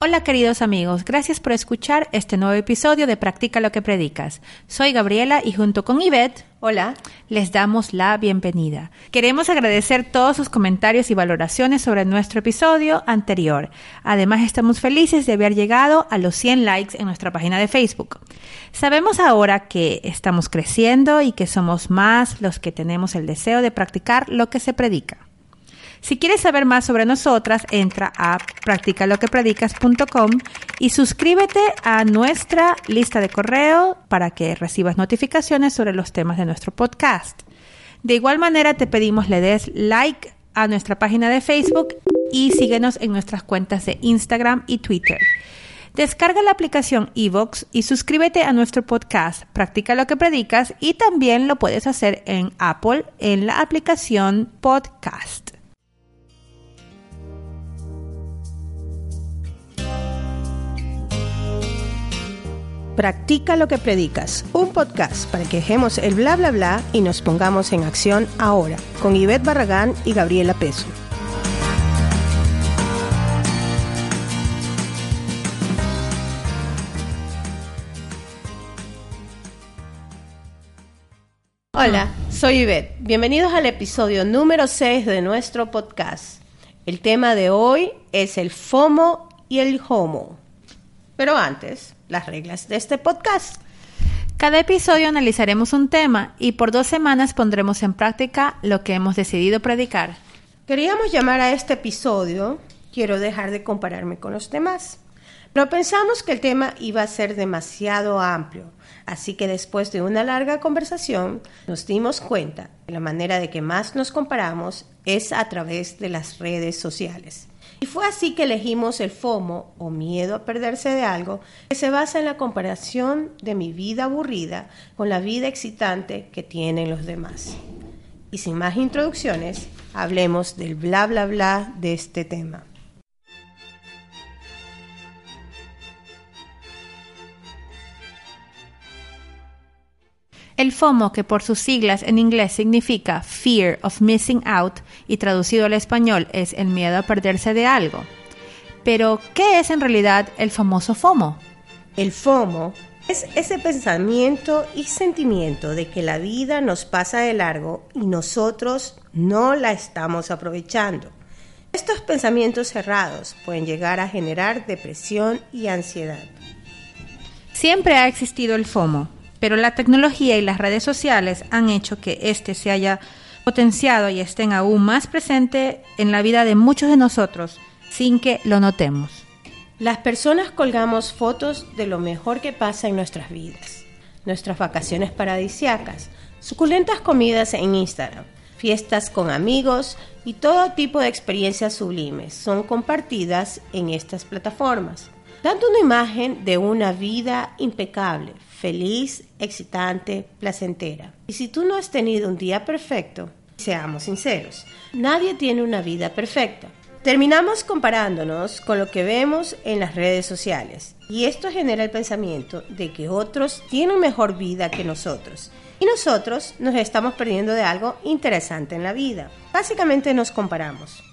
Hola queridos amigos, gracias por escuchar este nuevo episodio de Practica lo que predicas. Soy Gabriela y junto con Ivette, hola, les damos la bienvenida. Queremos agradecer todos sus comentarios y valoraciones sobre nuestro episodio anterior. Además estamos felices de haber llegado a los 100 likes en nuestra página de Facebook. Sabemos ahora que estamos creciendo y que somos más los que tenemos el deseo de practicar lo que se predica. Si quieres saber más sobre nosotras, entra a practicaloquepredicas.com y suscríbete a nuestra lista de correo para que recibas notificaciones sobre los temas de nuestro podcast. De igual manera, te pedimos le des like a nuestra página de Facebook y síguenos en nuestras cuentas de Instagram y Twitter. Descarga la aplicación Evox y suscríbete a nuestro podcast Practica lo que predicas y también lo puedes hacer en Apple en la aplicación Podcast. Practica lo que predicas, un podcast para que dejemos el bla bla bla y nos pongamos en acción ahora, con Ivette Barragán y Gabriela Peso. Hola, soy Ivette. Bienvenidos al episodio número 6 de nuestro podcast. El tema de hoy es el FOMO y el HOMO. Pero antes, las reglas de este podcast. Cada episodio analizaremos un tema y por dos semanas pondremos en práctica lo que hemos decidido predicar. Queríamos llamar a este episodio Quiero dejar de compararme con los demás. Pero pensamos que el tema iba a ser demasiado amplio, así que después de una larga conversación nos dimos cuenta que la manera de que más nos comparamos es a través de las redes sociales. Y fue así que elegimos el FOMO o miedo a perderse de algo, que se basa en la comparación de mi vida aburrida con la vida excitante que tienen los demás. Y sin más introducciones, hablemos del bla bla bla de este tema. El FOMO, que por sus siglas en inglés significa Fear of Missing Out y traducido al español es el miedo a perderse de algo. Pero, ¿qué es en realidad el famoso FOMO? El FOMO es ese pensamiento y sentimiento de que la vida nos pasa de largo y nosotros no la estamos aprovechando. Estos pensamientos cerrados pueden llegar a generar depresión y ansiedad. Siempre ha existido el FOMO, pero la tecnología y las redes sociales han hecho que éste se haya potenciado y estén aún más presente en la vida de muchos de nosotros sin que lo notemos. Las personas colgamos fotos de lo mejor que pasa en nuestras vidas, nuestras vacaciones paradisiacas, suculentas comidas en Instagram, fiestas con amigos y todo tipo de experiencias sublimes son compartidas en estas plataformas, dando una imagen de una vida impecable, feliz, excitante, placentera. Y si tú no has tenido un día perfecto, seamos sinceros, nadie tiene una vida perfecta. Terminamos comparándonos con lo que vemos en las redes sociales y esto genera el pensamiento de que otros tienen mejor vida que nosotros y nosotros nos estamos perdiendo de algo interesante en la vida. Básicamente nos comparamos.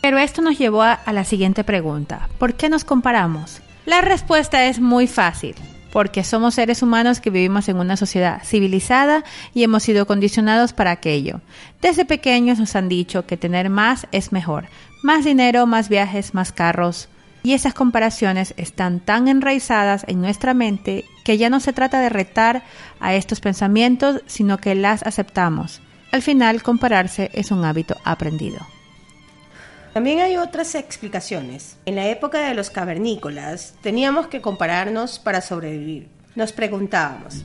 Pero esto nos llevó a, a la siguiente pregunta. ¿Por qué nos comparamos? La respuesta es muy fácil porque somos seres humanos que vivimos en una sociedad civilizada y hemos sido condicionados para aquello. Desde pequeños nos han dicho que tener más es mejor, más dinero, más viajes, más carros. Y esas comparaciones están tan enraizadas en nuestra mente que ya no se trata de retar a estos pensamientos, sino que las aceptamos. Al final, compararse es un hábito aprendido. También hay otras explicaciones. En la época de los cavernícolas teníamos que compararnos para sobrevivir. Nos preguntábamos,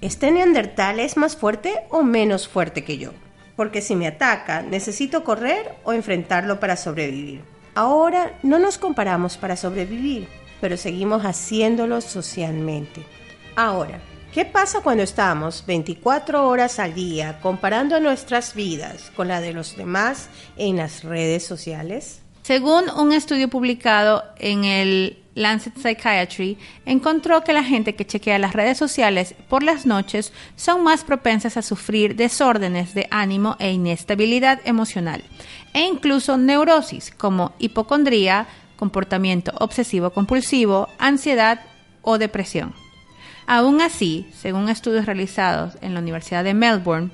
¿este neandertal es más fuerte o menos fuerte que yo? Porque si me ataca, necesito correr o enfrentarlo para sobrevivir. Ahora no nos comparamos para sobrevivir, pero seguimos haciéndolo socialmente. Ahora, ¿Qué pasa cuando estamos 24 horas al día comparando nuestras vidas con la de los demás en las redes sociales? Según un estudio publicado en el Lancet Psychiatry encontró que la gente que chequea las redes sociales por las noches son más propensas a sufrir desórdenes de ánimo e inestabilidad emocional, e incluso neurosis como hipocondría, comportamiento obsesivo-compulsivo, ansiedad o depresión. Aún así, según estudios realizados en la Universidad de Melbourne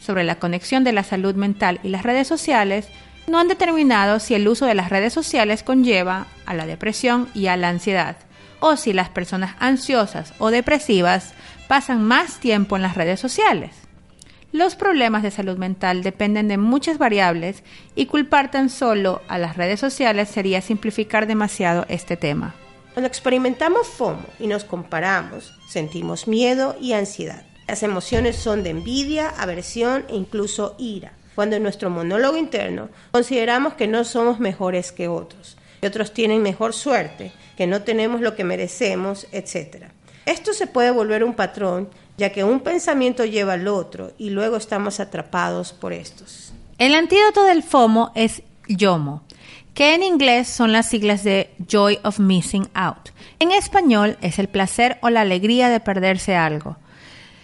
sobre la conexión de la salud mental y las redes sociales, no han determinado si el uso de las redes sociales conlleva a la depresión y a la ansiedad, o si las personas ansiosas o depresivas pasan más tiempo en las redes sociales. Los problemas de salud mental dependen de muchas variables y culpar tan solo a las redes sociales sería simplificar demasiado este tema. Cuando experimentamos FOMO y nos comparamos, sentimos miedo y ansiedad. Las emociones son de envidia, aversión e incluso ira. Cuando en nuestro monólogo interno consideramos que no somos mejores que otros, que otros tienen mejor suerte, que no tenemos lo que merecemos, etc. Esto se puede volver un patrón, ya que un pensamiento lleva al otro y luego estamos atrapados por estos. El antídoto del FOMO es YOMO, que en inglés son las siglas de Joy of Missing Out. En español es el placer o la alegría de perderse algo.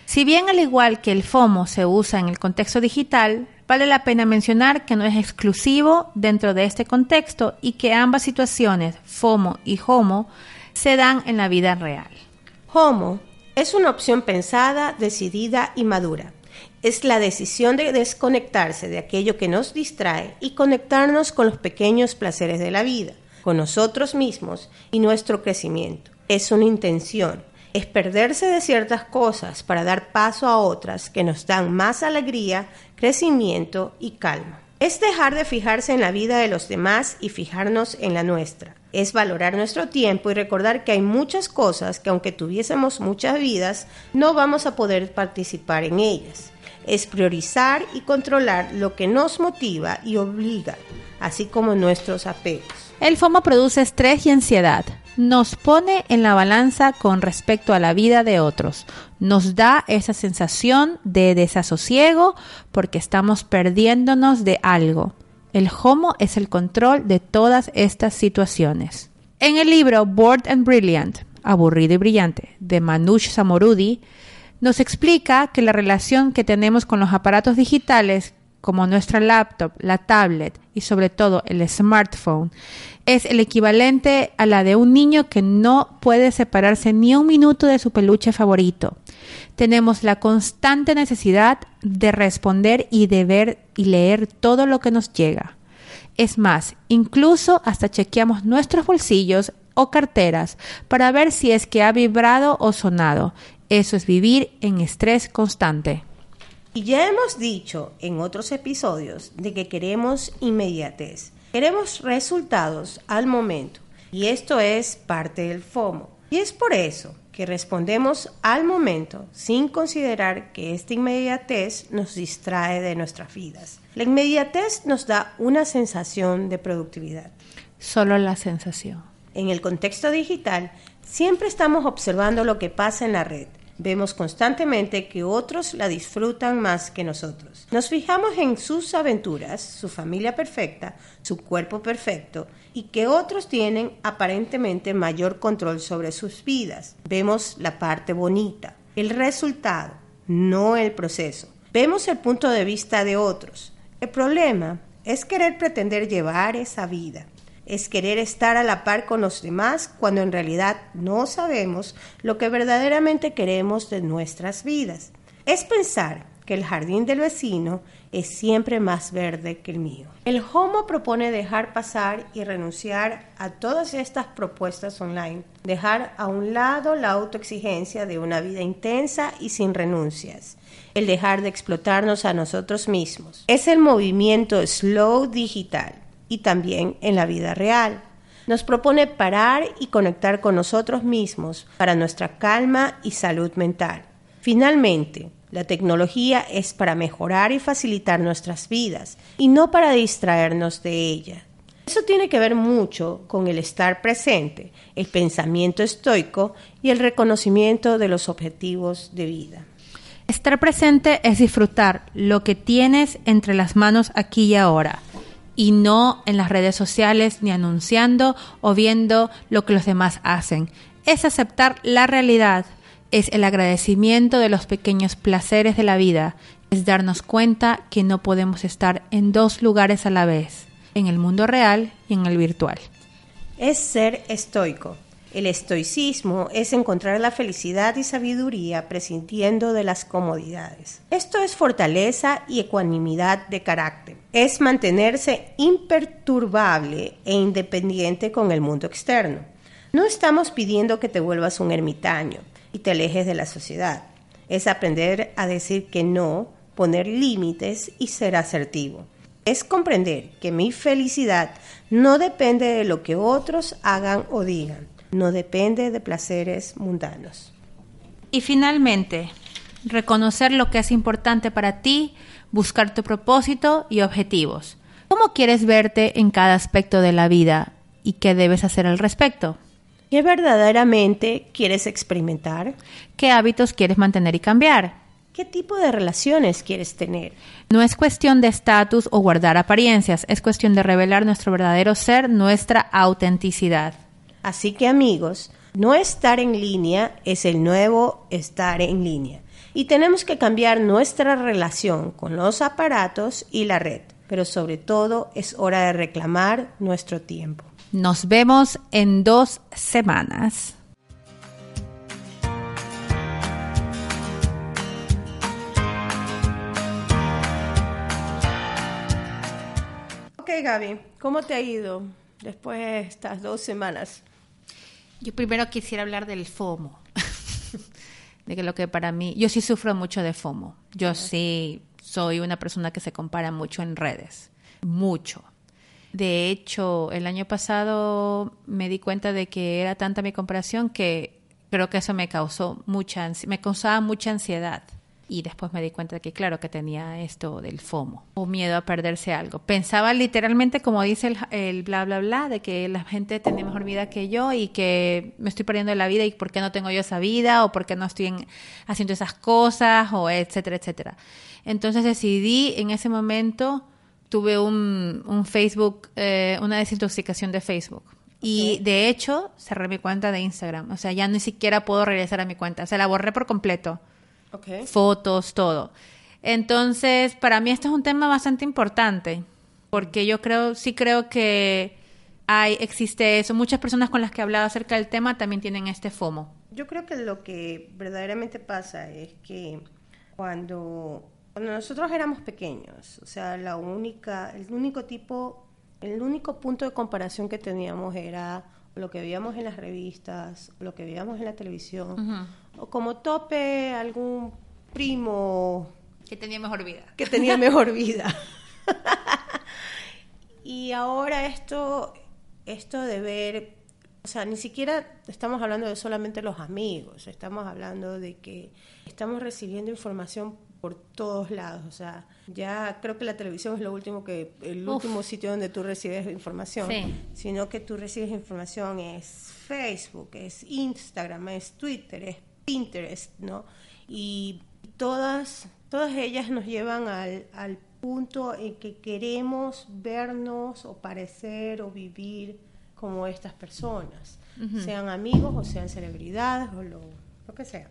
Si bien al igual que el FOMO se usa en el contexto digital, vale la pena mencionar que no es exclusivo dentro de este contexto y que ambas situaciones, FOMO y HOMO, se dan en la vida real. HOMO es una opción pensada, decidida y madura. Es la decisión de desconectarse de aquello que nos distrae y conectarnos con los pequeños placeres de la vida, con nosotros mismos y nuestro crecimiento. Es una intención, es perderse de ciertas cosas para dar paso a otras que nos dan más alegría, crecimiento y calma. Es dejar de fijarse en la vida de los demás y fijarnos en la nuestra. Es valorar nuestro tiempo y recordar que hay muchas cosas que aunque tuviésemos muchas vidas, no vamos a poder participar en ellas. Es priorizar y controlar lo que nos motiva y obliga, así como nuestros apegos. El FOMO produce estrés y ansiedad nos pone en la balanza con respecto a la vida de otros. Nos da esa sensación de desasosiego porque estamos perdiéndonos de algo. El homo es el control de todas estas situaciones. En el libro Bored and Brilliant, aburrido y brillante, de Manush Samorudi, nos explica que la relación que tenemos con los aparatos digitales como nuestra laptop, la tablet y sobre todo el smartphone, es el equivalente a la de un niño que no puede separarse ni un minuto de su peluche favorito. Tenemos la constante necesidad de responder y de ver y leer todo lo que nos llega. Es más, incluso hasta chequeamos nuestros bolsillos o carteras para ver si es que ha vibrado o sonado. Eso es vivir en estrés constante. Y ya hemos dicho en otros episodios de que queremos inmediatez, queremos resultados al momento y esto es parte del FOMO. Y es por eso que respondemos al momento sin considerar que esta inmediatez nos distrae de nuestras vidas. La inmediatez nos da una sensación de productividad. Solo la sensación. En el contexto digital, siempre estamos observando lo que pasa en la red Vemos constantemente que otros la disfrutan más que nosotros. Nos fijamos en sus aventuras, su familia perfecta, su cuerpo perfecto y que otros tienen aparentemente mayor control sobre sus vidas. Vemos la parte bonita, el resultado, no el proceso. Vemos el punto de vista de otros. El problema es querer pretender llevar esa vida es querer estar a la par con los demás cuando en realidad no sabemos lo que verdaderamente queremos de nuestras vidas. Es pensar que el jardín del vecino es siempre más verde que el mío. El Homo propone dejar pasar y renunciar a todas estas propuestas online, dejar a un lado la autoexigencia de una vida intensa y sin renuncias, el dejar de explotarnos a nosotros mismos. Es el movimiento slow digital y también en la vida real. Nos propone parar y conectar con nosotros mismos para nuestra calma y salud mental. Finalmente, la tecnología es para mejorar y facilitar nuestras vidas y no para distraernos de ella. Eso tiene que ver mucho con el estar presente, el pensamiento estoico y el reconocimiento de los objetivos de vida. Estar presente es disfrutar lo que tienes entre las manos aquí y ahora y no en las redes sociales ni anunciando o viendo lo que los demás hacen. Es aceptar la realidad, es el agradecimiento de los pequeños placeres de la vida, es darnos cuenta que no podemos estar en dos lugares a la vez, en el mundo real y en el virtual. Es ser estoico. El estoicismo es encontrar la felicidad y sabiduría prescindiendo de las comodidades. Esto es fortaleza y ecuanimidad de carácter. Es mantenerse imperturbable e independiente con el mundo externo. No estamos pidiendo que te vuelvas un ermitaño y te alejes de la sociedad. Es aprender a decir que no, poner límites y ser asertivo. Es comprender que mi felicidad no depende de lo que otros hagan o digan no depende de placeres mundanos. Y finalmente, reconocer lo que es importante para ti, buscar tu propósito y objetivos. ¿Cómo quieres verte en cada aspecto de la vida y qué debes hacer al respecto? ¿Qué verdaderamente quieres experimentar? ¿Qué hábitos quieres mantener y cambiar? ¿Qué tipo de relaciones quieres tener? No es cuestión de estatus o guardar apariencias, es cuestión de revelar nuestro verdadero ser, nuestra autenticidad. Así que amigos, no estar en línea es el nuevo estar en línea. Y tenemos que cambiar nuestra relación con los aparatos y la red. Pero sobre todo es hora de reclamar nuestro tiempo. Nos vemos en dos semanas. Ok Gaby, ¿cómo te ha ido después de estas dos semanas? Yo primero quisiera hablar del FOMO. de que lo que para mí, yo sí sufro mucho de FOMO. Yo sí soy una persona que se compara mucho en redes, mucho. De hecho, el año pasado me di cuenta de que era tanta mi comparación que creo que eso me causó mucha me causaba mucha ansiedad y después me di cuenta de que claro que tenía esto del FOMO o miedo a perderse algo. Pensaba literalmente como dice el, el, bla bla bla de que la gente tiene mejor vida que yo y que me estoy perdiendo de la vida y por qué no tengo yo esa vida o por qué no estoy en, haciendo esas cosas o etcétera etcétera. Entonces decidí en ese momento tuve un, un Facebook eh, una desintoxicación de Facebook. Y de hecho cerré mi cuenta de Instagram. O sea, ya ni siquiera puedo regresar a mi cuenta. Se la borré por completo okay. fotos, todo. Entonces, para mí este es un tema bastante importante, porque yo creo, sí creo que hay, existe eso. Muchas personas con las que he hablado acerca del tema también tienen este FOMO. Yo creo que lo que verdaderamente pasa es que cuando, cuando nosotros éramos pequeños, o sea, la única, el único tipo, el único punto de comparación que teníamos era lo que veíamos en las revistas, lo que veíamos en la televisión, uh -huh. O como tope algún primo que tenía mejor vida. Que tenía mejor vida. y ahora esto, esto de ver, o sea, ni siquiera estamos hablando de solamente los amigos, estamos hablando de que estamos recibiendo información por todos lados, o sea, ya creo que la televisión es lo último que el Uf. último sitio donde tú recibes información, sí. sino que tú recibes información es Facebook, es Instagram, es Twitter, es Pinterest, ¿no? Y todas todas ellas nos llevan al, al punto en que queremos vernos o parecer o vivir como estas personas, uh -huh. sean amigos o sean celebridades o lo, lo que sea.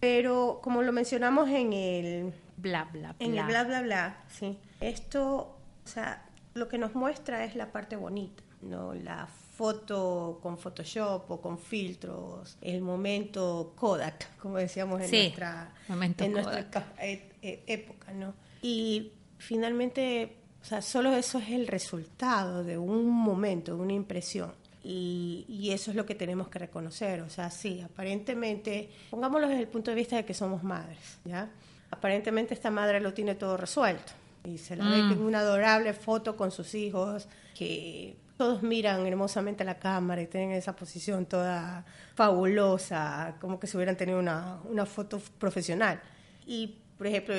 Pero como lo mencionamos en el bla bla bla, en el bla bla bla, sí. Esto, o sea, lo que nos muestra es la parte bonita, no la foto con Photoshop o con filtros, el momento Kodak, como decíamos en sí, nuestra en nuestra e e época, ¿no? Y finalmente, o sea, solo eso es el resultado de un momento, de una impresión. Y, y, eso es lo que tenemos que reconocer. O sea, sí, aparentemente, pongámoslo desde el punto de vista de que somos madres, ¿ya? Aparentemente esta madre lo tiene todo resuelto. Y se la mm. ve en una adorable foto con sus hijos, que todos miran hermosamente a la cámara y tienen esa posición toda fabulosa, como que si hubieran tenido una, una foto profesional. Y, por ejemplo,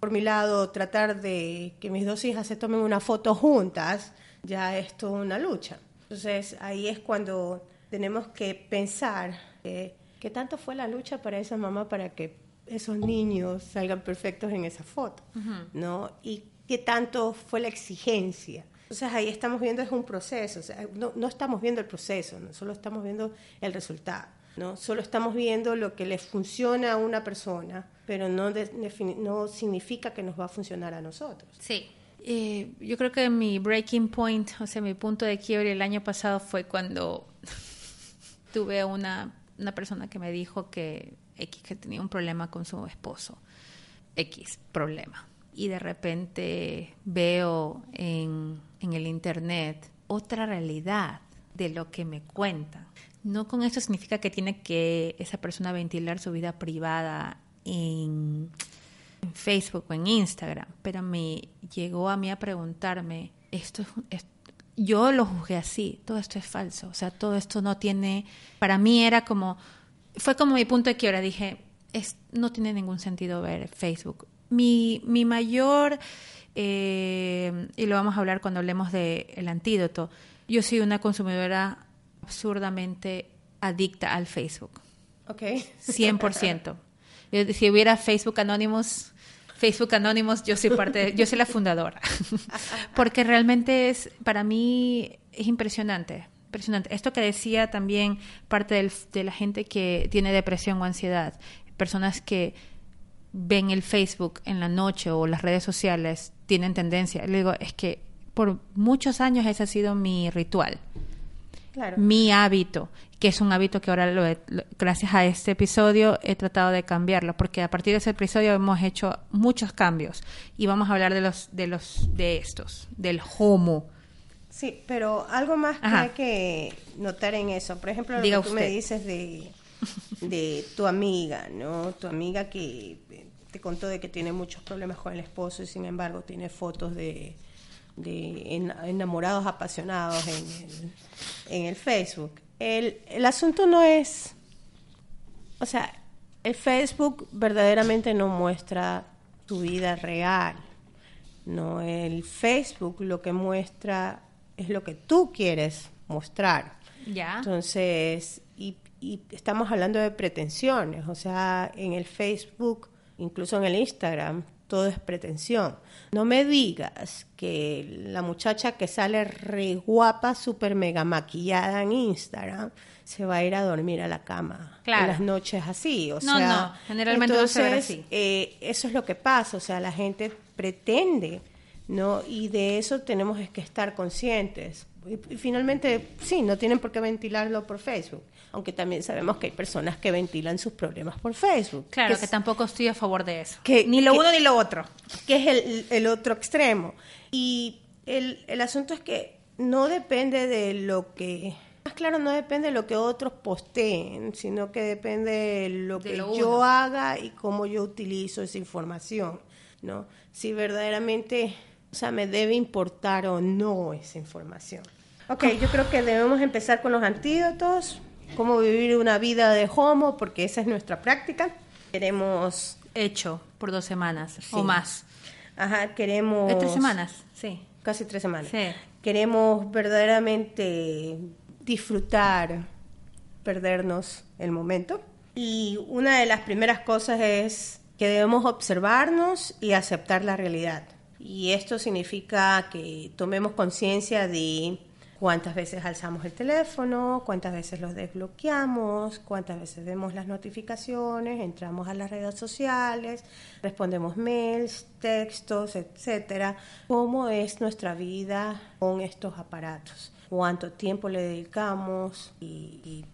por mi lado, tratar de que mis dos hijas se tomen una foto juntas, ya es toda una lucha. Entonces ahí es cuando tenemos que pensar eh, qué tanto fue la lucha para esa mamá para que esos niños salgan perfectos en esa foto, uh -huh. ¿no? Y qué tanto fue la exigencia. Entonces ahí estamos viendo es un proceso, o sea, no, no estamos viendo el proceso, ¿no? solo estamos viendo el resultado. ¿no? Solo estamos viendo lo que le funciona a una persona, pero no, de- no significa que nos va a funcionar a nosotros. Sí. Eh, yo creo que mi breaking point, o sea, mi punto de quiebre el año pasado fue cuando tuve una, una persona que me dijo que X que tenía un problema con su esposo. X problema. Y de repente veo en, en el internet otra realidad de lo que me cuentan. No con esto significa que tiene que esa persona ventilar su vida privada en, Facebook o en Instagram, pero me llegó a mí a preguntarme, esto es, es- yo lo juzgué así, todo esto es falso, o sea, todo esto no tiene, para mí era como, fue como mi punto de quiebra, dije, es, no tiene ningún sentido ver Facebook. Mi, mi mayor, eh, y lo vamos a hablar cuando hablemos del el antídoto, yo soy una consumidora absurdamente adicta al Facebook. ¿Ok? 100%. Yo- Si hubiera Facebook Anonymous, Facebook Anonymous, yo soy parte, de- yo soy la fundadora. Porque realmente es, para mí, es impresionante. Impresionante. Esto que decía también parte del- de la gente que tiene depresión o ansiedad, personas que ven el Facebook en la noche o las redes sociales, tienen tendencia. Le digo, es que por muchos años ese ha sido mi ritual Claro. mi hábito, que es un hábito que ahora, lo he- lo- gracias a este episodio, he tratado de cambiarlo, porque a partir de ese episodio hemos hecho muchos cambios y vamos a hablar de los de los de estos, del homo. Sí, pero algo más que hay que notar en eso. Por ejemplo, lo Diga que tú me dices de, de tu amiga, ¿no? Tu amiga que te contó de que tiene muchos problemas con el esposo y sin embargo tiene fotos de, de en- enamorados apasionados en el, en el Facebook. El, el asunto no es, o sea, el Facebook verdaderamente no muestra tu vida real. No, el Facebook lo que muestra es lo que tú quieres mostrar. Ya. Entonces, y, y estamos hablando de pretensiones, o sea, en el Facebook, incluso en el Instagram, todo es pretensión. No me digas que la muchacha que sale re guapa, súper mega maquillada en Instagram, se va a ir a dormir a la cama Claro. en las noches así. O No, sea, no, generalmente no se entonces, así. eh, eso es lo que pasa, o sea, la gente pretende, ¿no? Y de eso tenemos que estar conscientes. Y, finalmente, sí, no tienen por qué ventilarlo por Facebook, aunque también sabemos que hay personas que ventilan sus problemas por Facebook. Claro, que tampoco estoy a favor de eso. que- ni lo que- uno ni lo otro. que es el, el otro extremo. Y el, el asunto es que no depende de lo que, más claro, no depende de lo que otros posteen, sino que depende de lo De que lo yo uno. haga y cómo yo utilizo esa información, ¿no? Si verdaderamente, o sea, me debe importar o no esa información. Ok, yo creo que debemos empezar con los antídotos, cómo vivir una vida de homo, porque esa es nuestra práctica. Queremos Hecho por dos semanas Sí. o más. Ajá, queremos... De tres semanas, sí. Casi tres semanas. Sí. Queremos verdaderamente disfrutar, perdernos el momento. Y una de las primeras cosas es que debemos observarnos y aceptar la realidad. Y esto significa que tomemos conciencia de cuántas veces alzamos el teléfono, cuántas veces los desbloqueamos, cuántas veces vemos las notificaciones, entramos a las redes sociales, respondemos mails, textos, etcétera. ¿Cómo es nuestra vida con estos aparatos? ¿Cuánto tiempo le dedicamos? Y, y-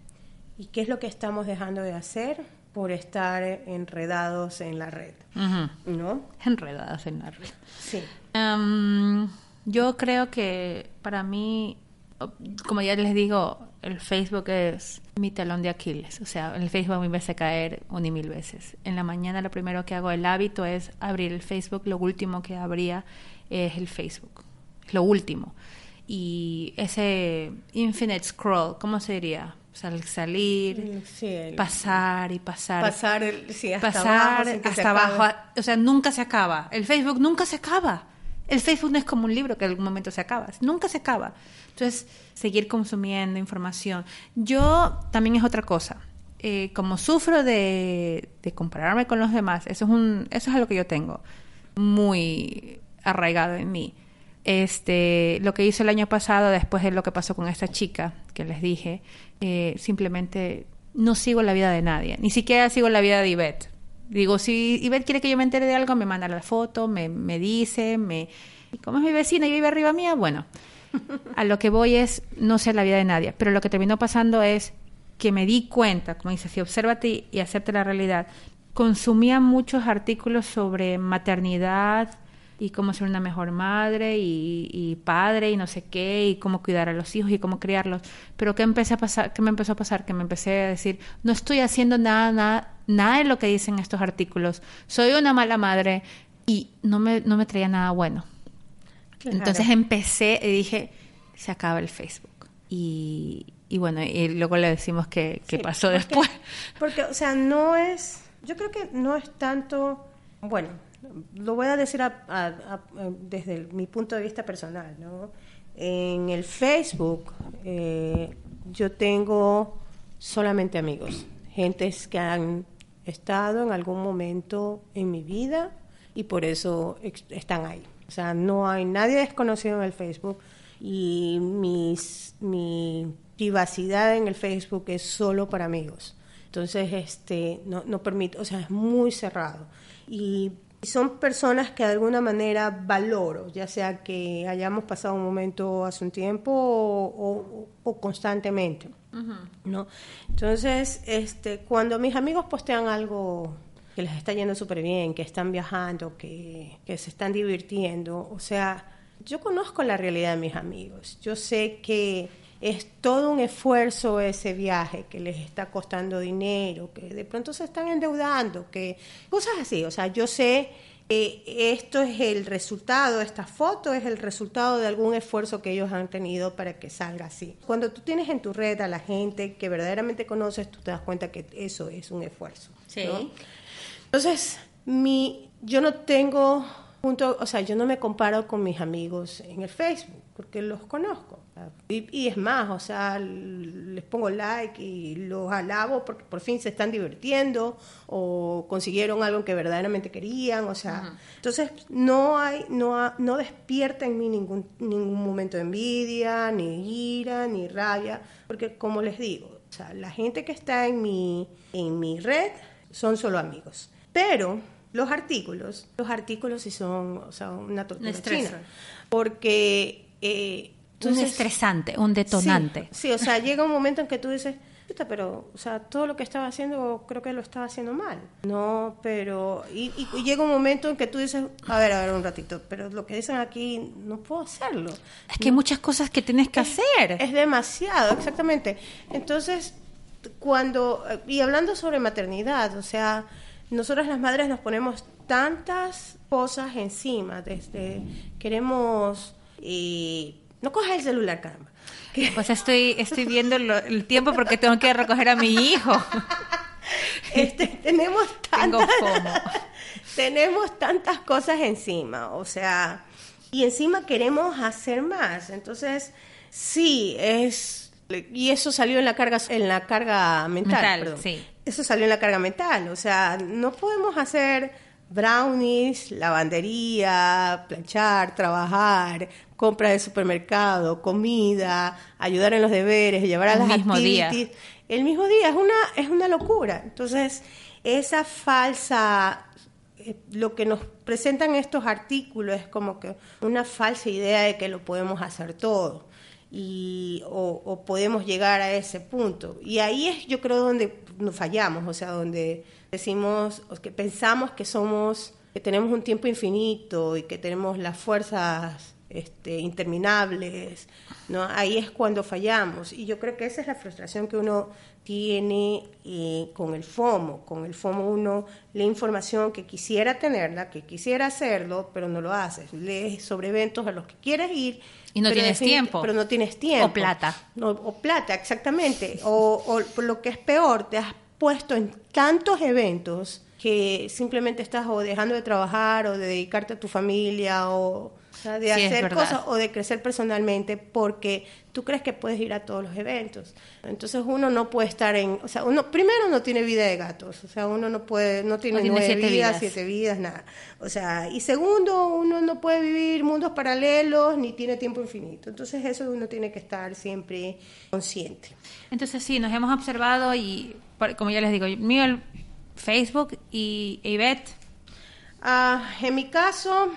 y qué es lo que estamos dejando de hacer por estar enredados en la red? Ujú. ¿No? Enredadas en la red. Sí. Em, yo creo que para mí, como ya les digo, el Facebook es mi talón de Aquiles. O sea, el Facebook me hace caer una y mil veces. En la mañana lo primero que hago, el hábito es abrir el Facebook. Lo último que abría es el Facebook. Lo último. Y ese infinite scroll, ¿cómo se diría? O sea, el salir, Sí, el- pasar y pasar. pasar el- sí, hasta pasar abajo se hasta abajo. O sea, nunca se acaba. El Facebook nunca se acaba. El Facebook no es como un libro que en algún momento se acaba. Nunca se acaba. Entonces, seguir consumiendo información. Yo también es otra cosa. Eh, como sufro de, compararme con los demás, eso es, un, eso es algo que yo tengo muy arraigado en mí. Este, lo que hizo el año pasado, después de lo que pasó con esta chica que les dije, eh, simplemente no sigo la vida de nadie, ni siquiera sigo la vida de Ivette. Digo, si Ivette quiere que yo me entere de algo, me manda la foto, me, me dice, me... Y como es mi vecina y vive arriba mía, bueno, a lo que voy es no sé la vida de nadie. Pero lo que terminó pasando es que me di cuenta, como dice, si obsérvate y acepta la realidad, consumía muchos artículos sobre maternidad y cómo ser una mejor madre y, y, padre y no sé qué y cómo cuidar a los hijos y cómo criarlos. Pero qué empecé a pasar, qué me empezó a pasar, que me empecé a decir, no estoy haciendo nada, nada, nada de lo que dicen estos artículos. Soy una mala madre y no me, no me traía nada bueno. Claro. Entonces empecé y dije, se acaba el Facebook. Y, y bueno, y luego le decimos qué Sí, pasó porque- después. Porque, o sea, no es, yo creo que no es tanto, bueno, lo voy a decir a- desde mi punto de vista personal, ¿no? En el Facebook eh, yo tengo solamente amigos, gentes que han estado en algún momento en mi vida y por eso están ahí. O sea, no hay nadie desconocido en el Facebook y mis, mi privacidad en el Facebook es solo para amigos. Entonces, este, no, no permite, o sea, es muy cerrado. Y son personas que de alguna manera valoro, ya sea que hayamos pasado un momento hace un tiempo o, o- o constantemente. ¿no? Entonces, este, cuando mis amigos postean algo que les está yendo súper bien, que están viajando, que, que se están divirtiendo, o sea, yo conozco la realidad de mis amigos. Yo sé que es todo un esfuerzo ese viaje, que les está costando dinero, que de pronto se están endeudando, que cosas así. O sea, yo sé que esto es el resultado, esta foto es el resultado de algún esfuerzo que ellos han tenido para que salga así. Cuando tú tienes en tu red a la gente que verdaderamente conoces, tú te das cuenta que eso es un esfuerzo. Sí. ¿no? Entonces, mi, yo no tengo punto, o sea, yo no me comparo con mis amigos en el Facebook, porque los conozco. Y, y es más, o sea, les pongo like y los alabo porque por fin se están divirtiendo o consiguieron algo que verdaderamente querían, o sea, entonces no hay, no, ha- no despierta en mí ningún, ningún momento de envidia, ni ira, ni rabia, porque como les digo, o sea, la gente que está en mi, en mi red son solo amigos. Pero los artículos, los artículos sí son, o sea, una tortura Un estrés. china. Porque... eh, un estresante, un detonante. Sí, sí, o sea, llega un momento en que tú dices, "Puta, pero, o sea, todo lo que estaba haciendo, creo que lo estaba haciendo mal. No, pero, y, y- y llega un momento en que tú dices, a ver, a ver, un ratito, pero lo que dicen aquí, no puedo hacerlo. Es que hay muchas cosas que tienes que hacer. Es demasiado, exactamente. Entonces, cuando, y hablando sobre maternidad, o sea, nosotras las madres nos ponemos tantas cosas encima, desde queremos, eh, no cojas el celular, caramba. Pues estoy, estoy viendo lo- el tiempo porque tengo que recoger a mi hijo. este, tenemos tantas, tenemos tantas cosas encima, o sea, y encima queremos hacer más. Entonces, sí, es y eso salió en la carga en la carga mental, Mental, sí. Eso salió en la carga mental, o sea, no podemos hacer brownies, lavandería, planchar, trabajar, compra de supermercado, comida, ayudar en los deberes, llevar a El las mismo día. el mismo día es una es una locura. Entonces esa falsa eh, lo que nos presentan estos artículos es como que una falsa idea de que lo podemos hacer todo y o, podemos llegar a ese punto y ahí es yo creo donde nos fallamos o sea donde decimos que pensamos que somos que tenemos un tiempo infinito y que tenemos las fuerzas este, interminables, ¿no? Ahí es cuando fallamos. Y yo creo que esa es la frustración que uno tiene eh, con el FOMO. Con el FOMO uno lee información que quisiera tenerla, que quisiera hacerlo, pero no lo haces. Lees sobre eventos a los que quieres ir. Y no pero tienes tiempo. Pero no tienes tiempo. O plata. No, o plata, exactamente. O, o por lo que es peor, te has puesto en tantos eventos que simplemente estás o dejando de trabajar o de dedicarte a tu familia o O sea, de Sí, hacer cosas o de crecer personalmente porque tú crees que puedes ir a todos los eventos. Entonces uno no puede estar en, o sea, uno primero no tiene vida de gatos, o sea, uno no puede, no tiene, No tiene nueve siete vidas, vidas. siete vidas, nada. O sea, y segundo, uno no puede vivir mundos paralelos ni tiene tiempo infinito. Entonces eso uno tiene que estar siempre consciente. Entonces sí, nos hemos observado y como ya les digo, mío el Facebook y Ivette. Ah, en mi caso,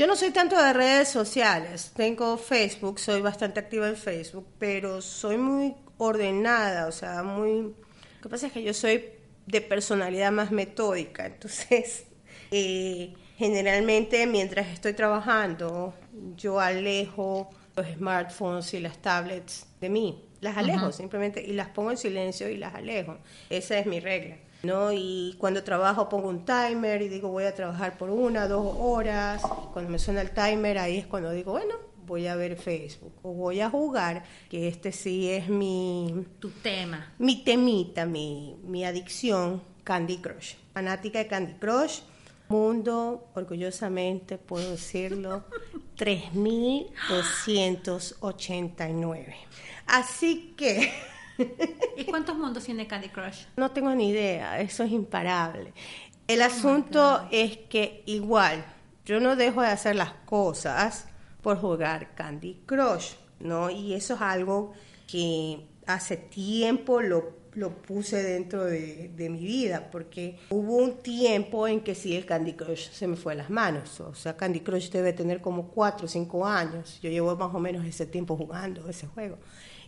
yo no soy tanto de redes sociales. Tengo Facebook, soy bastante activa en Facebook, pero soy muy ordenada, o sea, muy... Lo que pasa es que yo soy de personalidad más metódica, entonces eh, generalmente mientras estoy trabajando yo alejo los smartphones y las tablets de mí, las alejo simplemente y las pongo en silencio y las alejo. Esa es mi regla. ¿No? Y cuando trabajo pongo un timer y digo voy a trabajar por una, dos horas. Cuando me suena el timer ahí es cuando digo, bueno, voy a ver Facebook o voy a jugar, que este sí es mi, Tu tema. mi temita, mi, mi adicción, Candy Crush. Fanática de Candy Crush. Mundo, orgullosamente puedo decirlo, 3289. Así que ¿Y cuántos mundos tiene Candy Crush? no tengo ni idea, eso es imparable. El asunto es que igual, yo no dejo de hacer las cosas por jugar Candy Crush, ¿no? Y eso es algo que hace tiempo lo, lo puse dentro de, de mi vida, porque hubo un tiempo en que sí el Candy Crush se me fue a las manos. O sea, Candy Crush debe tener como 4 o 5 años. Yo llevo más o menos ese tiempo jugando ese juego.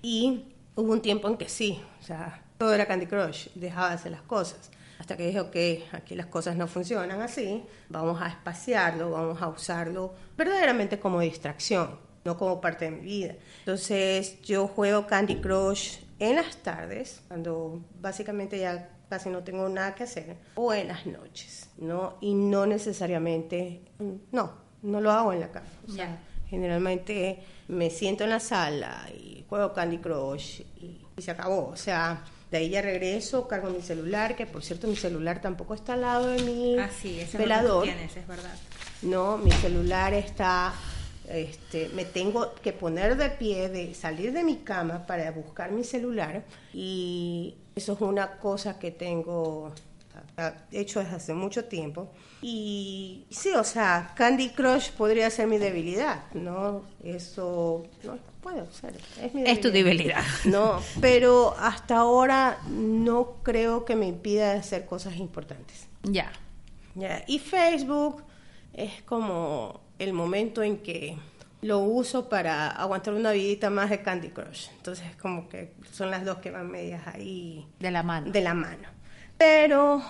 Y hubo un tiempo en que sí, o sea, todo era Candy Crush, dejaba de hacer las cosas. Hasta que dije, ok, aquí las cosas no funcionan así, vamos a espaciarlo, vamos a usarlo verdaderamente como distracción, no como parte de mi vida. Entonces yo juego Candy Crush en las tardes, cuando básicamente ya casi no tengo nada que hacer, o en las noches, ¿no? Y no necesariamente, no, no lo hago en la cama. O sea, Ya. Generalmente me siento en la sala y juego Candy Crush y, y se acabó. O sea, de ahí ya regreso, cargo mi celular, que por cierto mi celular tampoco está al lado de mi Ah, sí, ese velador. tienes, es verdad. No, mi celular está, este, me tengo que poner de pie, de salir de mi cama para buscar mi celular y eso es una cosa que tengo hecho desde hace mucho tiempo y sí, o sea, Candy Crush podría ser mi debilidad, ¿no? Eso no puede ser, es mi Es tu debilidad. No, pero hasta ahora no creo que me impida hacer cosas importantes. Ya. Ya, Y Facebook es como el momento en que lo uso para aguantar una vidita más de Candy Crush. Entonces, como que son las dos que van medias ahí De la mano. de la mano. Pero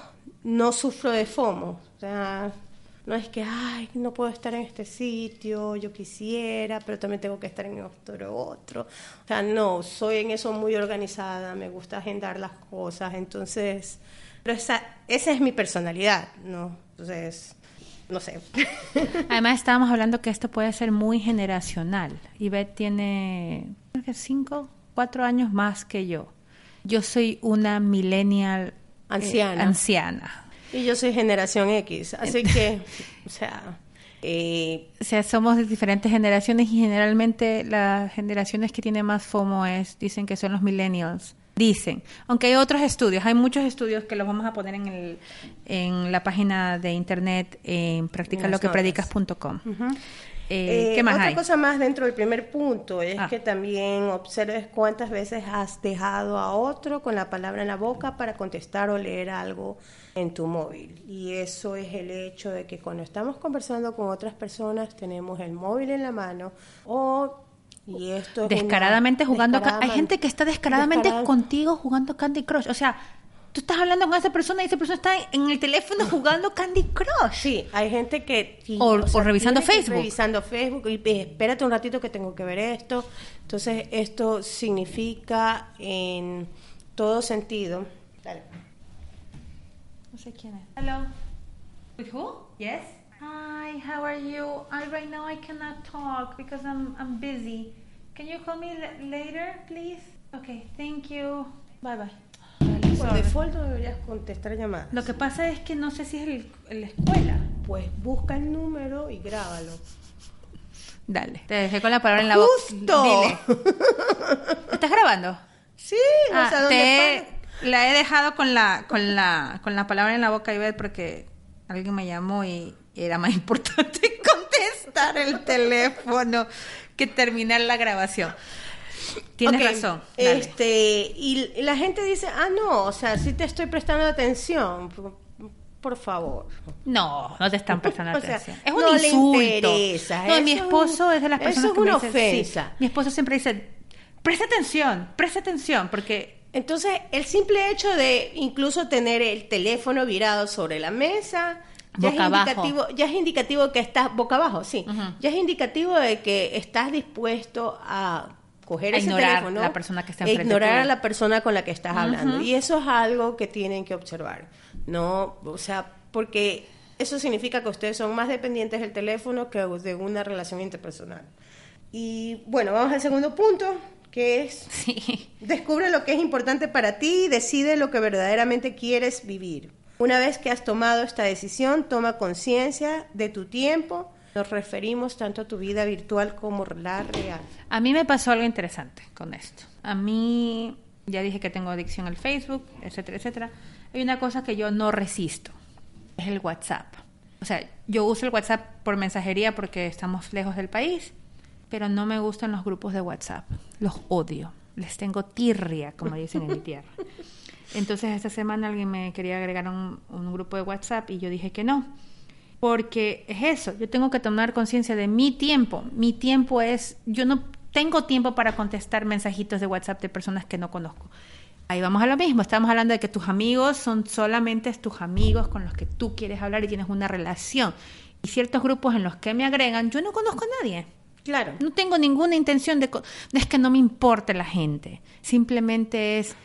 no sufro de FOMO. O sea, no es que, ay, no puedo estar en este sitio, yo quisiera, pero también tengo que estar en otro, otro. O sea, no, soy en eso muy organizada, me gusta agendar las cosas, entonces, pero esa, esa es mi personalidad, ¿no? Entonces, no sé. Además estábamos hablando que esto puede ser muy generacional. Ivette tiene creo que cinco, cuatro años más que yo. Yo soy una millennial eh, Anciana. anciana. y yo soy generación X, así que, o sea, eh, O sea, somos de diferentes generaciones y generalmente las generaciones que tienen más FOMO es, dicen que son los millennials. Dicen, aunque hay otros estudios, hay muchos estudios que los vamos a poner en, el, en la página de internet en practicaloquepredicas.com. Eh, Eh, ¿Qué más otra hay? cosa más dentro del primer punto es Ah. que también observes cuántas veces has dejado a otro con la palabra en la boca para contestar o leer algo en tu móvil. Y eso es el hecho de que cuando estamos conversando con otras personas tenemos el móvil en la mano o y esto es una- descaradamente jugando. Hay gente que está descaradamente descarada- contigo jugando Candy Crush. O sea, tú estás hablando con esa persona y esa persona está en el teléfono jugando Candy Crush. Sí, hay gente que... sí, O- o revisando tiene que ir Facebook. Revisando Facebook y eh, espérate un ratito que tengo que ver esto. Entonces, esto significa en todo sentido... Dale. No sé quién es. Hello. With who? Yes. Hi, how are you? I right now I cannot talk because I'm I'm busy. Can you call me la- later, please? Okay, thank you. Bye bye. Por default no deberías contestar llamadas. Lo que pasa es que no sé si es el, en la escuela. Pues busca el número y grábalo. Dale, te dejé con la palabra en la boca. ¡Justo! Dile. ¿Estás grabando? Sí, Ah, sé dónde te- la he dejado con la, con la, con la palabra en la boca, Ivette, porque alguien me llamó y era más importante contestar el teléfono que terminar la grabación. Tienes Ok, razón. dale. Este, y la gente dice, ah, no, o sea, sí te estoy prestando atención. Por, favor. No, no te están prestando O sea, atención. es un no le insulto. interesa, No, eso mi es esposo es de las eso personas es que me una sí. ofensa. mi esposo siempre dice, presta atención, presta atención, porque Entonces, el simple hecho de incluso tener el teléfono virado sobre la mesa, ya Boca es abajo. indicativo, ya es indicativo que estás boca abajo, sí. Ya es indicativo de que estás dispuesto a coger A ese ignorar teléfono, la persona que está e ignorar a la persona con la que estás hablando. Ujú. Y eso es algo que tienen que observar. No, o sea, porque eso significa que ustedes son más dependientes del teléfono que de una relación interpersonal. Y bueno, vamos al segundo punto, que es sí. Descubre lo que es importante para ti y decide lo que verdaderamente quieres vivir. Una vez que has tomado esta decisión, toma conciencia de tu tiempo. Nos referimos tanto a tu vida virtual como la real. A mí me pasó algo interesante con esto. A mí, ya dije que tengo adicción al Facebook, etcétera, etcétera. Hay una cosa que yo no resisto, es el WhatsApp. O sea, yo uso el WhatsApp por mensajería porque estamos lejos del país, pero no me gustan los grupos de WhatsApp. Los odio. Les tengo tirria, como dicen en mi tierra. Entonces, esta semana alguien me quería agregar a un, un grupo de WhatsApp y yo dije que no. Porque es eso, yo tengo que tomar conciencia de mi tiempo. Mi tiempo es, yo no tengo tiempo para contestar mensajitos de WhatsApp de personas que no conozco. Ahí vamos a lo mismo, estamos hablando de que tus amigos son solamente tus amigos con los que tú quieres hablar y tienes una relación. Y ciertos grupos en los que me agregan, yo no conozco a nadie. Claro. No tengo ninguna intención de... es que no me importe la gente. Simplemente es...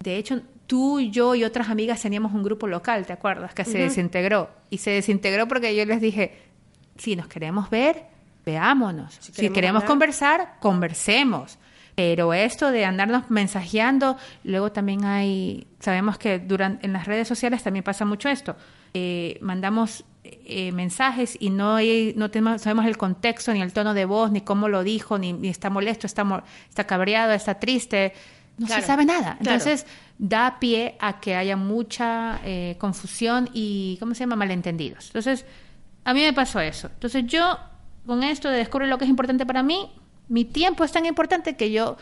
De hecho, tú, yo y otras amigas teníamos un grupo local, ¿te acuerdas? Que se desintegró. Y se desintegró porque yo les dije, si nos queremos ver, veámonos. Si, queremos conversar, conversemos. Pero esto de andarnos mensajeando, luego también hay, sabemos que durante, en las redes sociales también pasa mucho esto. Eh, mandamos eh, mensajes y no, hay- no tenemos, sabemos el contexto, ni el tono de voz, ni cómo lo dijo, ni, ni está molesto, está, está cabreado, está triste. No Claro, se sabe nada. claro. Entonces, da pie a que haya mucha eh, confusión y, ¿cómo se llama?, malentendidos. Entonces, a mí me pasó eso. Entonces, yo, con esto de descubrir lo que es importante para mí, mi tiempo es tan importante que yo,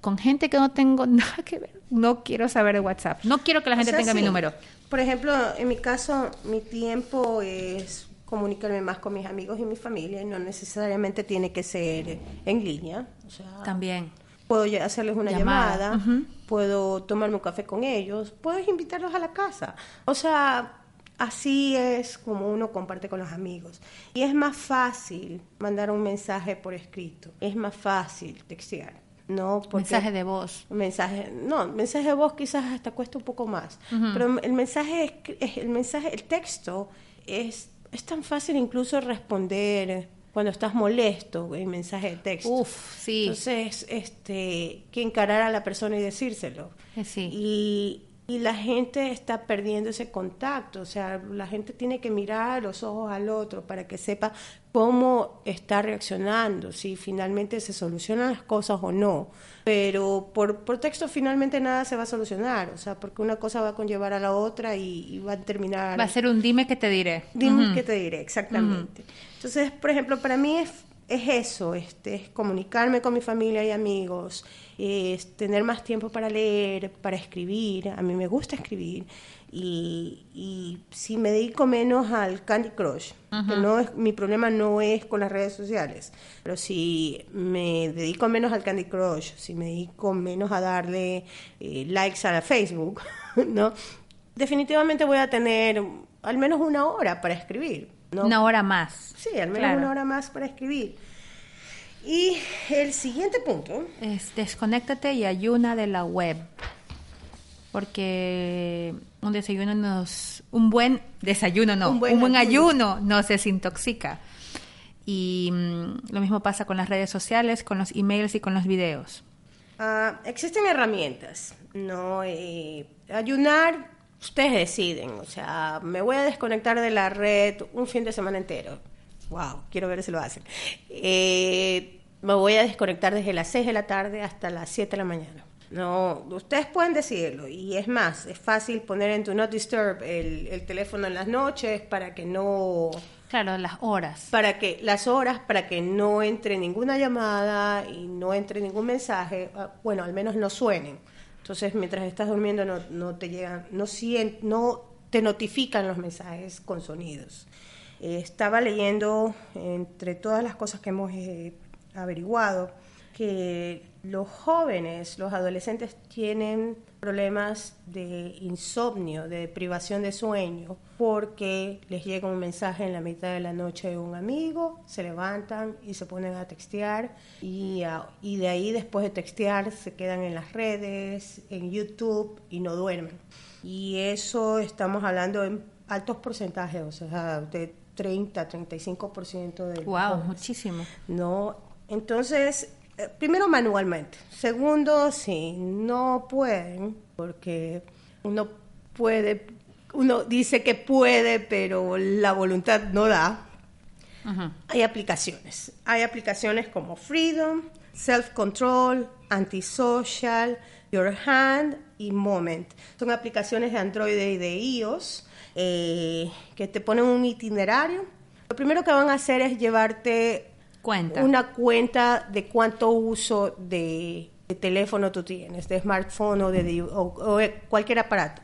con gente que no tengo nada que ver, no quiero saber de WhatsApp. No quiero que la gente O sea, tenga mi número. Por ejemplo, en mi caso, mi tiempo es comunicarme más con mis amigos y mi familia y no necesariamente tiene que ser en línea. O sea, También. Puedo hacerles una Llamada, puedo tomarme un café con ellos, puedo invitarlos a la casa. O sea, así es como uno comparte con los amigos. Y es más fácil mandar un mensaje por escrito, es más fácil textear. No, porque Mensaje de voz. mensaje, no, mensaje de voz quizás hasta cuesta un poco más, pero el mensaje, es- el mensaje, el texto es, es tan fácil incluso responder cuando estás molesto en mensaje de texto. Uf, sí. Entonces, este, que encarar a la persona y decírselo. Eh, sí. Y, y la gente está perdiendo ese contacto, o sea, la gente tiene que mirar los ojos al otro para que sepa cómo está reaccionando, si finalmente se solucionan las cosas o no. Pero por, por texto finalmente nada se va a solucionar, o sea, porque una cosa va a conllevar a la otra y, y va a terminar... Va a ser un dime que te diré. Dime qué te diré, exactamente. Entonces, por ejemplo, para mí es, es eso, este, es comunicarme con mi familia y amigos, es tener más tiempo para leer, para escribir. A mí me gusta escribir. Y, y si me dedico menos al Candy Crush, que no es, mi problema no es con las redes sociales, pero si me dedico menos al Candy Crush, si me dedico menos a darle eh, likes a la Facebook, ¿no? definitivamente voy a tener al menos una hora para escribir. ¿no? Una hora más. Sí, al menos Claro. una hora más para escribir. Y el siguiente punto, Es desconéctate y ayuna de la web. Porque un desayuno nos. Un buen desayuno, no. Un Un buen buen, ayuno. nos desintoxica. Y mm, lo mismo pasa con las redes sociales, con los emails y con los videos. ah, existen herramientas. No, Eh, ayunar, ustedes deciden. O sea, me voy a desconectar de la red un fin de semana entero. Wow, quiero ver si lo hacen. Eh, me voy a desconectar desde las 6 de la tarde hasta las 7 de la mañana. No, ustedes pueden decidirlo y es más, es fácil poner en tu Not Disturb el, el teléfono en las noches para que no Claro, las horas. para que las horas para que no entre ninguna llamada y no entre ningún mensaje, ah, bueno, al menos no suenen. Entonces, mientras estás durmiendo no, no te llegan, no sien- no te notifican los mensajes con sonidos. Eh, estaba leyendo entre todas las cosas que hemos eh, averiguado que los jóvenes, los adolescentes tienen problemas de insomnio, de privación de sueño, porque les llega un mensaje en la mitad de la noche de un amigo, se levantan y se ponen a textear y, a- y de ahí después de textear se quedan en las redes, en YouTube y no duermen. Y eso estamos hablando en altos porcentajes, o sea, de 30, 35% de Wow, jóvenes. muchísimo. No, entonces, eh, primero manualmente. Segundo, si no pueden, porque uno puede, uno dice que puede, pero la voluntad no da. Hay aplicaciones. Hay aplicaciones como Freedom, Self Control, Antisocial, Your Hand y Moment. Son aplicaciones de Android y de iOS eh, que te ponen un itinerario. Lo primero que van a hacer es llevarte Cuenta. una cuenta de cuánto uso de, de teléfono tú tienes, de smartphone o de, o, cualquier aparato.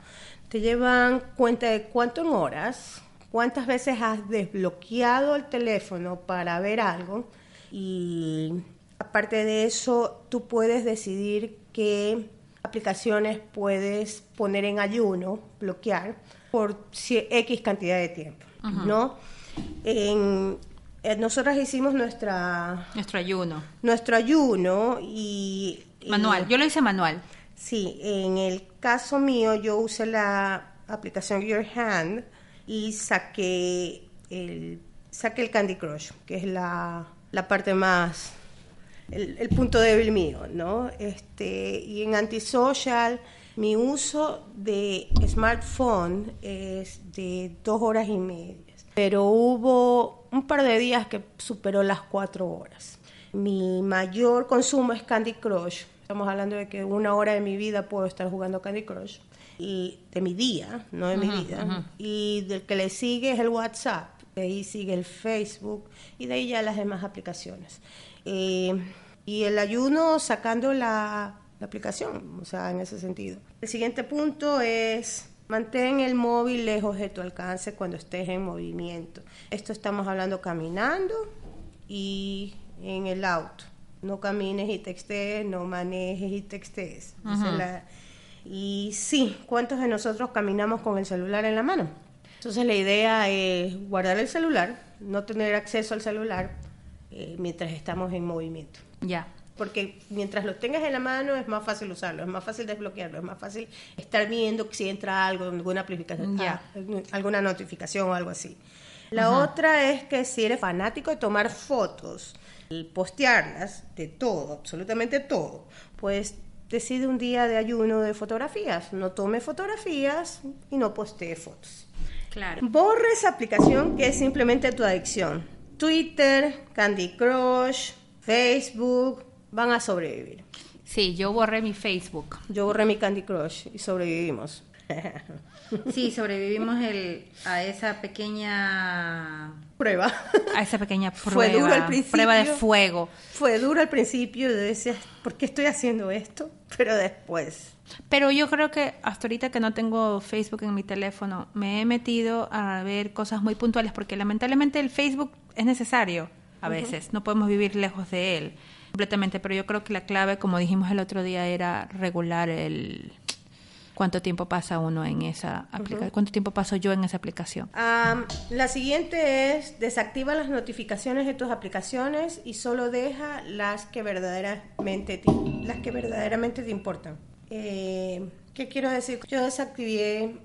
Te llevan cuenta de cuánto en horas, cuántas veces has desbloqueado el teléfono para ver algo y aparte de eso tú puedes decidir qué aplicaciones puedes poner en ayuno, bloquear por X cantidad de tiempo, ¿no? En, eh, nosotras hicimos nuestra Nuestro ayuno. nuestro ayuno y y- Manual. Yo lo hice manual. Sí, en el caso mío yo usé la aplicación Your Hand y saqué el, saqué el Candy Crush, que es la, la parte más, el, el punto débil mío, ¿no? Este, y en Antisocial mi uso de smartphone es de dos horas y media, pero hubo un par de días que superó las cuatro horas. Mi mayor consumo es Candy Crush. Estamos hablando de que una hora de mi vida puedo estar jugando Candy Crush. Y de mi día, no de mi vida. Y del que le sigue es el WhatsApp. De ahí sigue el Facebook. Y de ahí ya las demás aplicaciones. Eh, y el ayuno sacando la, la aplicación, o sea, en ese sentido. El siguiente punto es mantén el móvil lejos de tu alcance cuando estés en movimiento. Esto estamos hablando caminando y en el auto. No camines y textees, no manejes y textees. Es la- y sí, ¿cuántos de nosotros caminamos con el celular en la mano? Entonces la idea es guardar el celular, no tener acceso al celular eh, mientras estamos en movimiento. Ya. Porque mientras lo tengas en la mano es más fácil usarlo, es más fácil desbloquearlo, es más fácil estar viendo si entra algo, alguna ah, alguna notificación o algo así. La otra es que si eres fanático de tomar fotos postearlas de todo, absolutamente todo, pues decide un día de ayuno de fotografías. No tome fotografías y no postee fotos. Claro. Borre esa aplicación que es simplemente tu adicción. Twitter, Candy Crush, Facebook, van a sobrevivir. Sí, yo borré mi Facebook. Yo borré mi Candy Crush y sobrevivimos. Sí, sobrevivimos el, a esa pequeña Prueba. a esa pequeña prueba, Fue duro al principio. prueba de fuego. Fue duro al principio, yo decía, ¿por qué estoy haciendo esto? Pero después, Pero yo creo que hasta ahorita que no tengo Facebook en mi teléfono, me he metido a ver cosas muy puntuales porque lamentablemente el Facebook es necesario a veces, no podemos vivir lejos de él completamente, pero yo creo que la clave, como dijimos el otro día, era regular el cuánto tiempo pasa uno en esa aplicación, cuánto tiempo paso yo en esa aplicación. La siguiente es desactiva las notificaciones de tus aplicaciones y solo deja las que verdaderamente te, las que verdaderamente te importan. Eh, ¿Qué quiero decir? Yo desactivé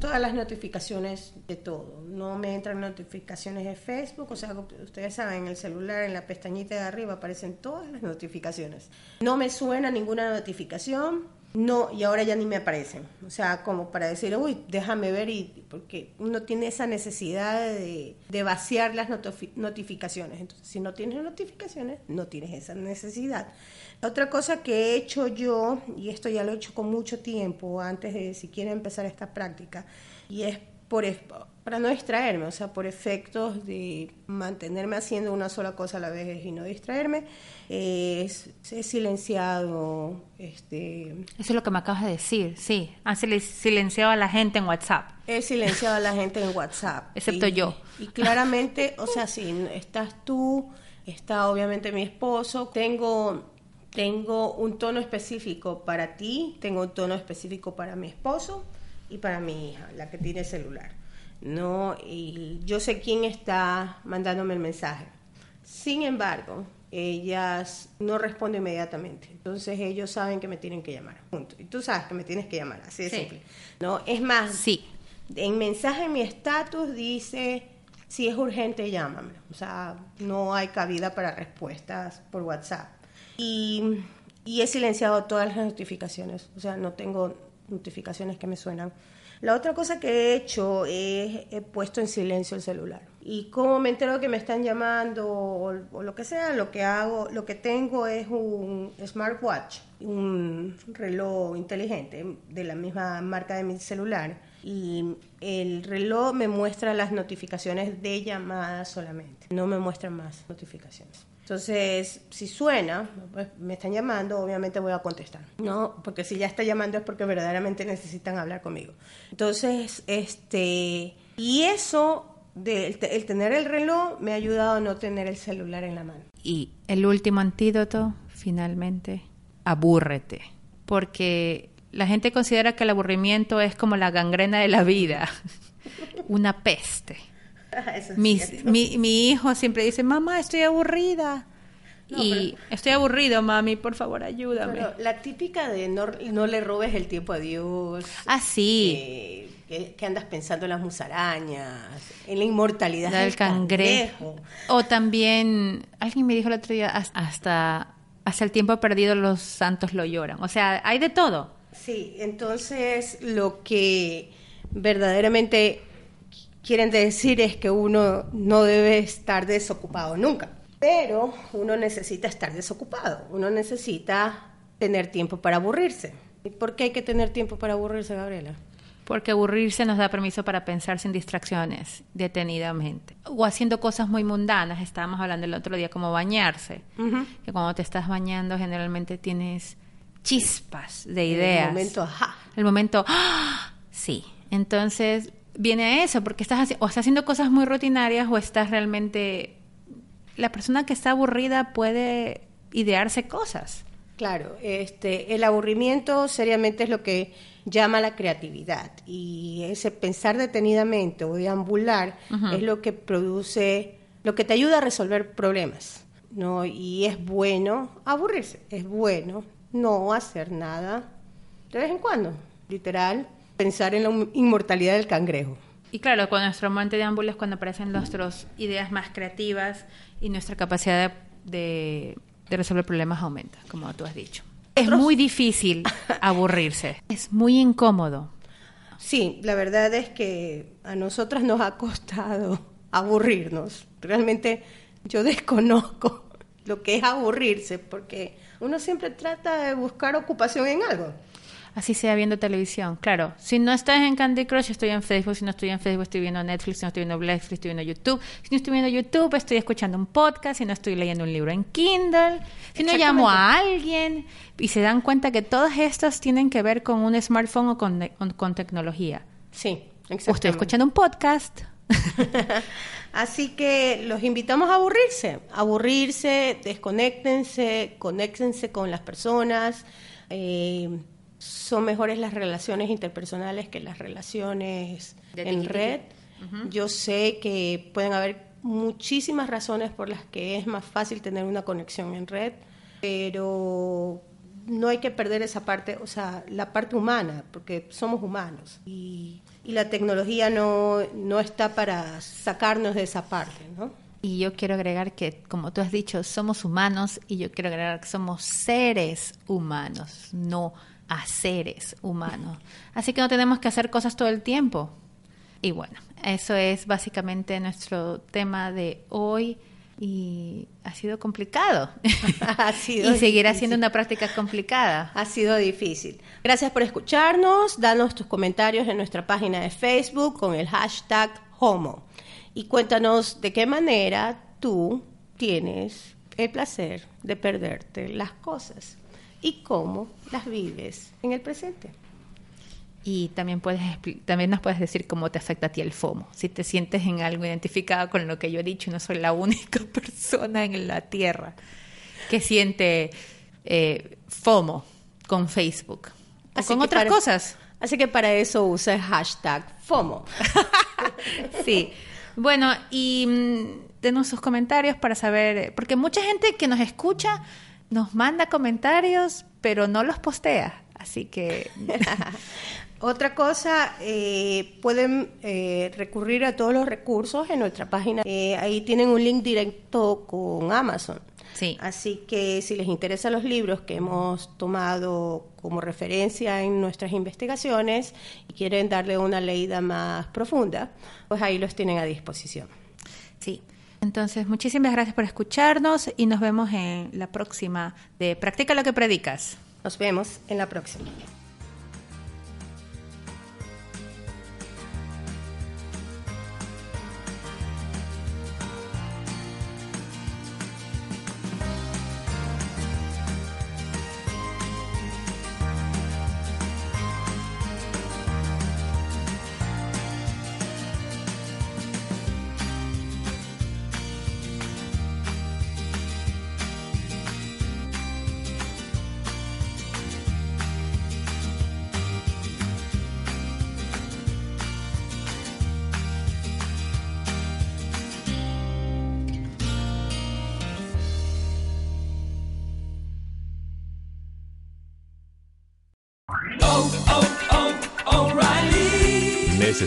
todas las notificaciones de todo. No me entran notificaciones de Facebook, o sea, ustedes saben, en el celular, en la pestañita de arriba aparecen todas las notificaciones. No me suena ninguna notificación. no, y ahora ya ni me aparecen. O sea, como para decir, uy, déjame ver, y porque uno tiene esa necesidad de, de vaciar las notifi- notificaciones. Entonces, si no tienes notificaciones, no tienes esa necesidad. Otra cosa que he hecho yo, y esto ya lo he hecho con mucho tiempo, antes de siquiera empezar esta práctica, y es por, es- para no distraerme, o sea, por efectos de mantenerme haciendo una sola cosa a la vez y no distraerme, es, he silenciado, este, Eso es lo que me acabas de decir, sí. Han sil- silenciado a la gente en WhatsApp. he silenciado a la gente en WhatsApp. Excepto Y- yo. Y claramente, o sea, si estás tú, está obviamente mi esposo, tengo, tengo un tono específico para ti, tengo un tono específico para mi esposo y para mi hija, la que tiene celular. No, y yo sé quién está mandándome el mensaje. Sin embargo, ellas no responden inmediatamente. Entonces ellos saben que me tienen que llamar. Punto. Y tú sabes que me tienes que llamar, así de Sí. simple. No, es más, Sí. en mensaje en mi estatus dice, si es urgente, llámame. O sea, no hay cabida para respuestas por WhatsApp. Y, y he silenciado todas las notificaciones. O sea, no tengo notificaciones que me suenan. La otra cosa que he hecho es he puesto en silencio el celular. Y como me entero que me están llamando o, o lo que sea, lo que hago, lo que tengo es un smartwatch, un reloj inteligente de la misma marca de mi celular. Y el reloj me muestra las notificaciones de llamadas solamente, no me muestra más notificaciones. Entonces, si suena, pues, me están llamando, obviamente voy a contestar. No, porque si ya está llamando es porque verdaderamente necesitan hablar conmigo. Entonces, este, y eso, de, el, te- el tener el reloj, me ha ayudado a no tener el celular en la mano. Y el último antídoto, finalmente, abúrrete. Porque la gente considera que el aburrimiento es como la gangrena de la vida, una peste. Eso es Mis- cierto. mi, mi hijo siempre dice, mamá, estoy aburrida. No, y estoy aburrido, mami, por favor, ayúdame. Pero la típica de no, no le robes el tiempo a Dios. ah, sí, que, que andas pensando en las musarañas, en la inmortalidad del cangrejo. O también, alguien me dijo el otro día, "Has- hasta, hasta el tiempo perdido los santos lo lloran. O sea, hay de todo. Sí, entonces lo que verdaderamente quieren decir es que uno no debe estar desocupado nunca, pero uno necesita estar desocupado, uno necesita tener tiempo para aburrirse. ¿Y por qué hay que tener tiempo para aburrirse, Gabriela? Porque aburrirse nos da permiso para pensar sin distracciones, detenidamente. O haciendo cosas muy mundanas. Estábamos hablando el otro día como bañarse. Que cuando te estás bañando generalmente tienes chispas de ideas. El momento, ajá. El momento, ¡ah! sí. Entonces viene a eso, porque estás haci- o estás haciendo cosas muy rutinarias o estás realmente... La persona que está aburrida puede idearse cosas. Claro, este, el aburrimiento seriamente es lo que llama la creatividad y ese pensar detenidamente o deambular es lo que produce, lo que te ayuda a resolver problemas, ¿no? Y es bueno aburrirse, es bueno no hacer nada de vez en cuando, literal, pensar en la inmortalidad del cangrejo. Y claro, con nuestro momento de ámbulo es cuando aparecen nuestras ideas más creativas y nuestra capacidad de- de resolver problemas aumenta, como tú has dicho. Es muy difícil aburrirse, es muy incómodo. Sí, la verdad es que a nosotras nos ha costado aburrirnos. Realmente yo desconozco lo que es aburrirse porque uno siempre trata de buscar ocupación en algo. Así sea viendo televisión, claro. Si no estás en Candy Crush, estoy en Facebook. Si no estoy en Facebook, estoy viendo Netflix. Si no estoy viendo Netflix, estoy viendo YouTube. Si no estoy viendo YouTube, estoy escuchando un podcast. Si no estoy leyendo un libro en Kindle. Si no llamo a alguien. Y se dan cuenta que todas estas tienen que ver con un smartphone o con, con- con tecnología. Sí, O exactamente. estoy escuchando un podcast. Así que los invitamos a aburrirse, aburrirse, desconéctense, conéctense con las personas. eh, son mejores las relaciones interpersonales que las relaciones De en red. Yo sé que pueden haber muchísimas razones por las que es más fácil tener una conexión en red, pero no hay que perder esa parte, o sea, la parte humana, porque somos humanos y, y la tecnología no, no está para sacarnos de esa parte, ¿no? Y yo quiero agregar que, como tú has dicho, somos humanos y yo quiero agregar que somos seres humanos, no haceres humanos. Así que no tenemos que hacer cosas todo el tiempo. Y bueno, eso es básicamente nuestro tema de hoy y ha sido complicado. Ha sido y seguirá difícil. siendo una práctica complicada. Ha sido difícil. Gracias por escucharnos. Danos tus comentarios en nuestra página de Facebook con el hashtag Homo. Y cuéntanos de qué manera tú tienes el placer de perderte las cosas y cómo las vives en el presente. Y también puedes también nos puedes decir cómo te afecta a ti el FOMO. Si te sientes en algo identificado con lo que yo he dicho, no soy la única persona en la Tierra que siente eh, FOMO con Facebook o Así con otras para- cosas. Así que para eso usa el hashtag FOMO. Sí. Bueno, y mm, denos sus comentarios para saber, porque mucha gente que nos escucha nos manda comentarios, pero no los postea. Así que Otra cosa, eh, pueden eh, recurrir a todos los recursos en nuestra página. Eh, ahí tienen un link directo con Amazon. Sí. Así que si les interesan los libros que hemos tomado como referencia en nuestras investigaciones y quieren darle una leída más profunda, pues ahí los tienen a disposición. Sí. Entonces, muchísimas gracias por escucharnos y nos vemos en la próxima de Practica lo que predicas. Nos vemos en la próxima.